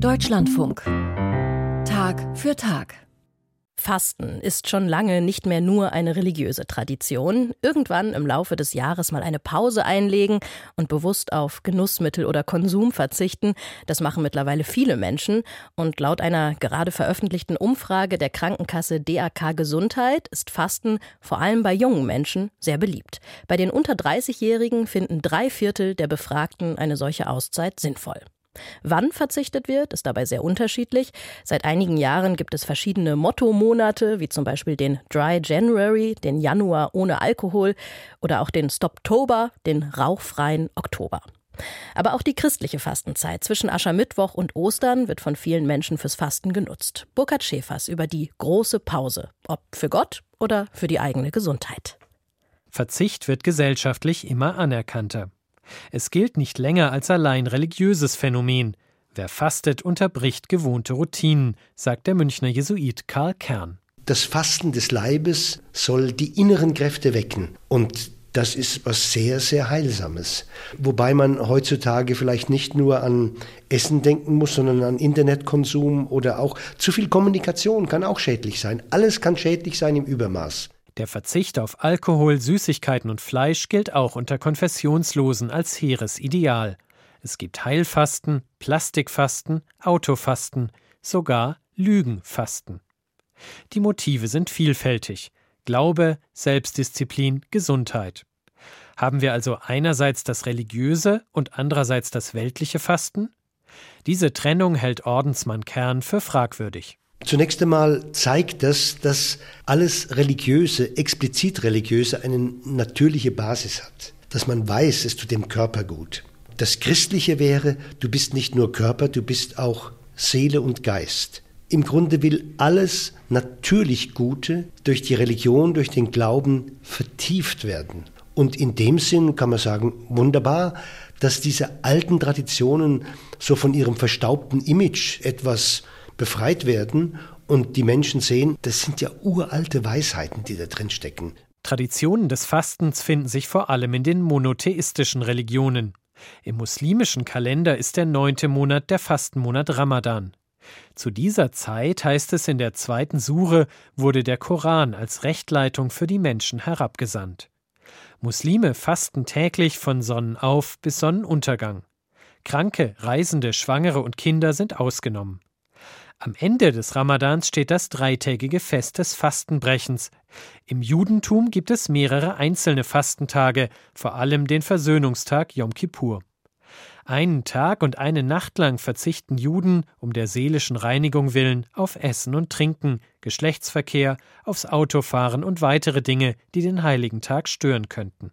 Deutschlandfunk. Tag für Tag. Fasten ist schon lange nicht mehr nur eine religiöse Tradition. Irgendwann im Laufe des Jahres mal eine Pause einlegen und bewusst auf Genussmittel oder Konsum verzichten, das machen mittlerweile viele Menschen. Und laut einer gerade veröffentlichten Umfrage der Krankenkasse DAK Gesundheit ist Fasten vor allem bei jungen Menschen sehr beliebt. Bei den unter 30-Jährigen finden drei Viertel der Befragten eine solche Auszeit sinnvoll. Wann verzichtet wird, ist dabei sehr unterschiedlich. Seit einigen Jahren gibt es verschiedene Motto-Monate, wie zum Beispiel den Dry January, den Januar ohne Alkohol oder auch den Stoptober, den rauchfreien Oktober. Aber auch die christliche Fastenzeit zwischen Aschermittwoch und Ostern wird von vielen Menschen fürs Fasten genutzt. Burkhard Schäfers über die große Pause, ob für Gott oder für die eigene Gesundheit. Verzicht wird gesellschaftlich immer anerkannter. Es gilt nicht länger als allein religiöses Phänomen. Wer fastet, unterbricht gewohnte Routinen, sagt der Münchner Jesuit Karl Kern. Das Fasten des Leibes soll die inneren Kräfte wecken und das ist was sehr, sehr Heilsames. Wobei man heutzutage vielleicht nicht nur an Essen denken muss, sondern an Internetkonsum oder auch zu viel Kommunikation kann auch schädlich sein. Alles kann schädlich sein im Übermaß. Der Verzicht auf Alkohol, Süßigkeiten und Fleisch gilt auch unter Konfessionslosen als hehres Ideal. Es gibt Heilfasten, Plastikfasten, Autofasten, sogar Lügenfasten. Die Motive sind vielfältig. Glaube, Selbstdisziplin, Gesundheit. Haben wir also einerseits das religiöse und andererseits das weltliche Fasten? Diese Trennung hält Ordensmann Kern für fragwürdig. Zunächst einmal zeigt das, dass alles Religiöse, explizit Religiöse, eine natürliche Basis hat. Dass man weiß, es tut dem Körper gut. Das Christliche wäre, du bist nicht nur Körper, du bist auch Seele und Geist. Im Grunde will alles natürlich Gute durch die Religion, durch den Glauben vertieft werden. Und in dem Sinn kann man sagen, wunderbar, dass diese alten Traditionen so von ihrem verstaubten Image etwas befreit werden und die Menschen sehen, das sind ja uralte Weisheiten, die da drin stecken. Traditionen des Fastens finden sich vor allem in den monotheistischen Religionen. Im muslimischen Kalender ist der neunte Monat der Fastenmonat Ramadan. Zu dieser Zeit, heißt es in der zweiten Sure, wurde der Koran als Rechtleitung für die Menschen herabgesandt. Muslime fasten täglich von Sonnenauf bis Sonnenuntergang. Kranke, Reisende, Schwangere und Kinder sind ausgenommen. Am Ende des Ramadans steht das dreitägige Fest des Fastenbrechens. Im Judentum gibt es mehrere einzelne Fastentage, vor allem den Versöhnungstag Yom Kippur. Einen Tag und eine Nacht lang verzichten Juden um der seelischen Reinigung willen auf Essen und Trinken, Geschlechtsverkehr, aufs Autofahren und weitere Dinge, die den heiligen Tag stören könnten.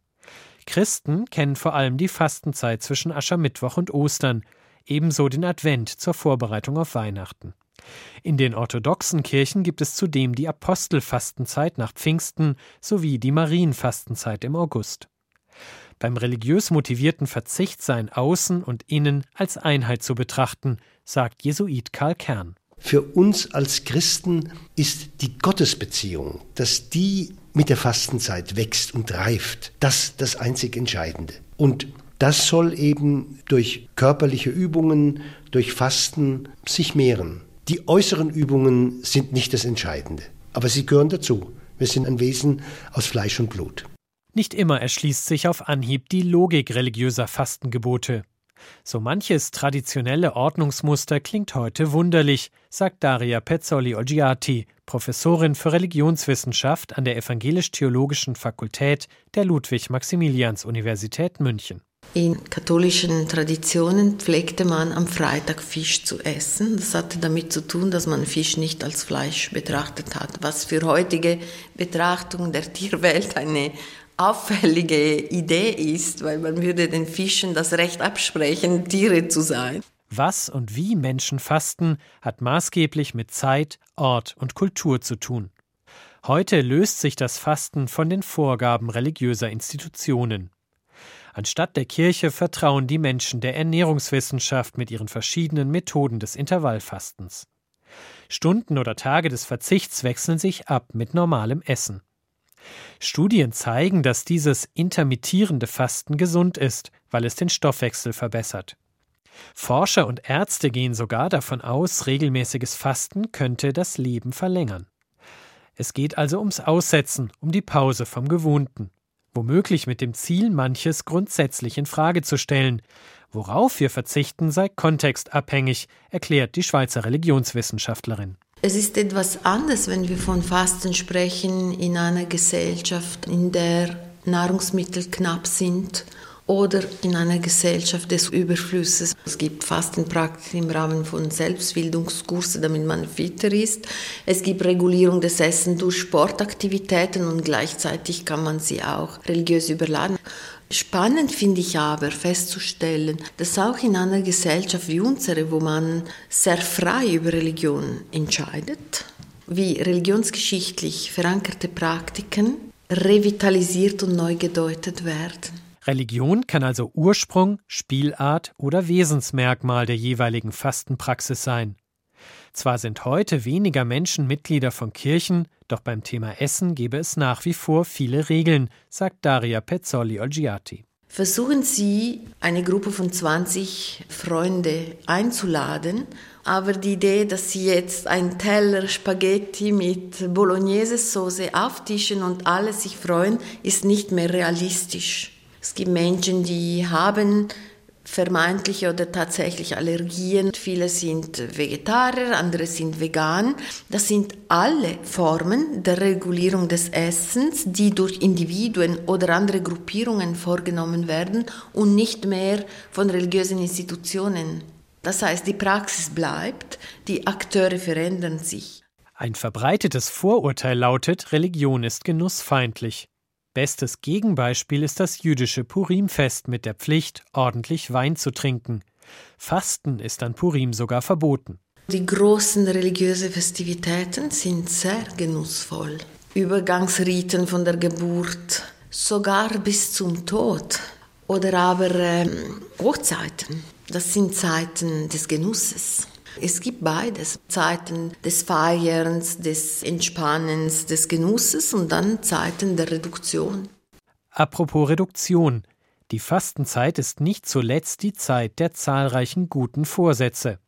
Christen kennen vor allem die Fastenzeit zwischen Aschermittwoch und Ostern, ebenso den Advent zur Vorbereitung auf Weihnachten. In den orthodoxen Kirchen gibt es zudem die Apostelfastenzeit nach Pfingsten sowie die Marienfastenzeit im August. Beim religiös motivierten Verzicht seien Außen und Innen als Einheit zu betrachten, sagt Jesuit Karl Kern. Für uns als Christen ist die Gottesbeziehung, dass die mit der Fastenzeit wächst und reift, das das einzig Entscheidende. Und das soll eben durch körperliche Übungen, durch Fasten sich mehren. Die äußeren Übungen sind nicht das Entscheidende, aber sie gehören dazu. Wir sind ein Wesen aus Fleisch und Blut. Nicht immer erschließt sich auf Anhieb die Logik religiöser Fastengebote. So manches traditionelle Ordnungsmuster klingt heute wunderlich, sagt Daria Pezzoli Oggiati, Professorin für Religionswissenschaft an der Evangelisch-Theologischen Fakultät der Ludwig-Maximilians-Universität München. In katholischen Traditionen pflegte man am Freitag Fisch zu essen. Das hatte damit zu tun, dass man Fisch nicht als Fleisch betrachtet hat, was für heutige Betrachtung der Tierwelt eine auffällige Idee ist, weil man würde den Fischen das Recht absprechen, Tiere zu sein. Was und wie Menschen fasten, hat maßgeblich mit Zeit, Ort und Kultur zu tun. Heute löst sich das Fasten von den Vorgaben religiöser Institutionen. Anstatt der Kirche vertrauen die Menschen der Ernährungswissenschaft mit ihren verschiedenen Methoden des Intervallfastens. Stunden oder Tage des Verzichts wechseln sich ab mit normalem Essen. Studien zeigen, dass dieses intermittierende Fasten gesund ist, weil es den Stoffwechsel verbessert. Forscher und Ärzte gehen sogar davon aus, regelmäßiges Fasten könnte das Leben verlängern. Es geht also ums Aussetzen, um die Pause vom Gewohnten. Womöglich mit dem Ziel, manches grundsätzlich in Frage zu stellen. Worauf wir verzichten, sei kontextabhängig, erklärt die Schweizer Religionswissenschaftlerin. Es ist etwas anders, wenn wir von Fasten sprechen in einer Gesellschaft, in der Nahrungsmittel knapp sind oder in einer Gesellschaft des Überflusses. Es gibt Fastenpraktiken im Rahmen von Selbstbildungskursen, damit man fitter ist. Es gibt Regulierung des Essens durch Sportaktivitäten und gleichzeitig kann man sie auch religiös überladen. Spannend finde ich aber festzustellen, dass auch in einer Gesellschaft wie unsere, wo man sehr frei über Religion entscheidet, wie religionsgeschichtlich verankerte Praktiken revitalisiert und neu gedeutet werden. Religion kann also Ursprung, Spielart oder Wesensmerkmal der jeweiligen Fastenpraxis sein. Zwar sind heute weniger Menschen Mitglieder von Kirchen, doch beim Thema Essen gebe es nach wie vor viele Regeln, sagt Daria Pezzoli-Olgiati. Versuchen Sie, eine Gruppe von 20 Freunde einzuladen, aber die Idee, dass Sie jetzt einen Teller Spaghetti mit Bolognese-Soße auftischen und alle sich freuen, ist nicht mehr realistisch. Es gibt Menschen, die haben vermeintliche oder tatsächlich Allergien. Viele sind Vegetarier, andere sind vegan. Das sind alle Formen der Regulierung des Essens, die durch Individuen oder andere Gruppierungen vorgenommen werden und nicht mehr von religiösen Institutionen. Das heißt, die Praxis bleibt, die Akteure verändern sich. Ein verbreitetes Vorurteil lautet, Religion ist genussfeindlich. Bestes Gegenbeispiel ist das jüdische Purimfest mit der Pflicht, ordentlich Wein zu trinken. Fasten ist an Purim sogar verboten. Die großen religiösen Festivitäten sind sehr genussvoll. Übergangsriten von der Geburt, sogar bis zum Tod. Oder aber ähm, Hochzeiten. Das sind Zeiten des Genusses. Es gibt beides. Zeiten des Feierns, des Entspannens, des Genusses und dann Zeiten der Reduktion. Apropos Reduktion. Die Fastenzeit ist nicht zuletzt die Zeit der zahlreichen guten Vorsätze.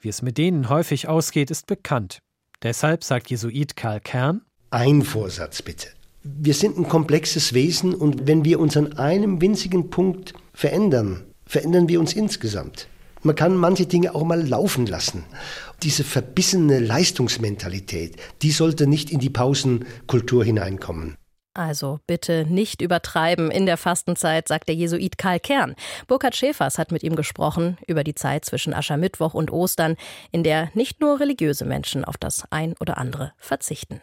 Wie es mit denen häufig ausgeht, ist bekannt. Deshalb sagt Jesuit Karl Kern: Ein Vorsatz bitte. Wir sind ein komplexes Wesen und wenn wir uns an einem winzigen Punkt verändern, verändern wir uns insgesamt. Man kann manche Dinge auch mal laufen lassen. Diese verbissene Leistungsmentalität, die sollte nicht in die Pausenkultur hineinkommen. Also bitte nicht übertreiben in der Fastenzeit, sagt der Jesuit Karl Kern. Burkhard Schäfers hat mit ihm gesprochen über die Zeit zwischen Aschermittwoch und Ostern, in der nicht nur religiöse Menschen auf das ein oder andere verzichten.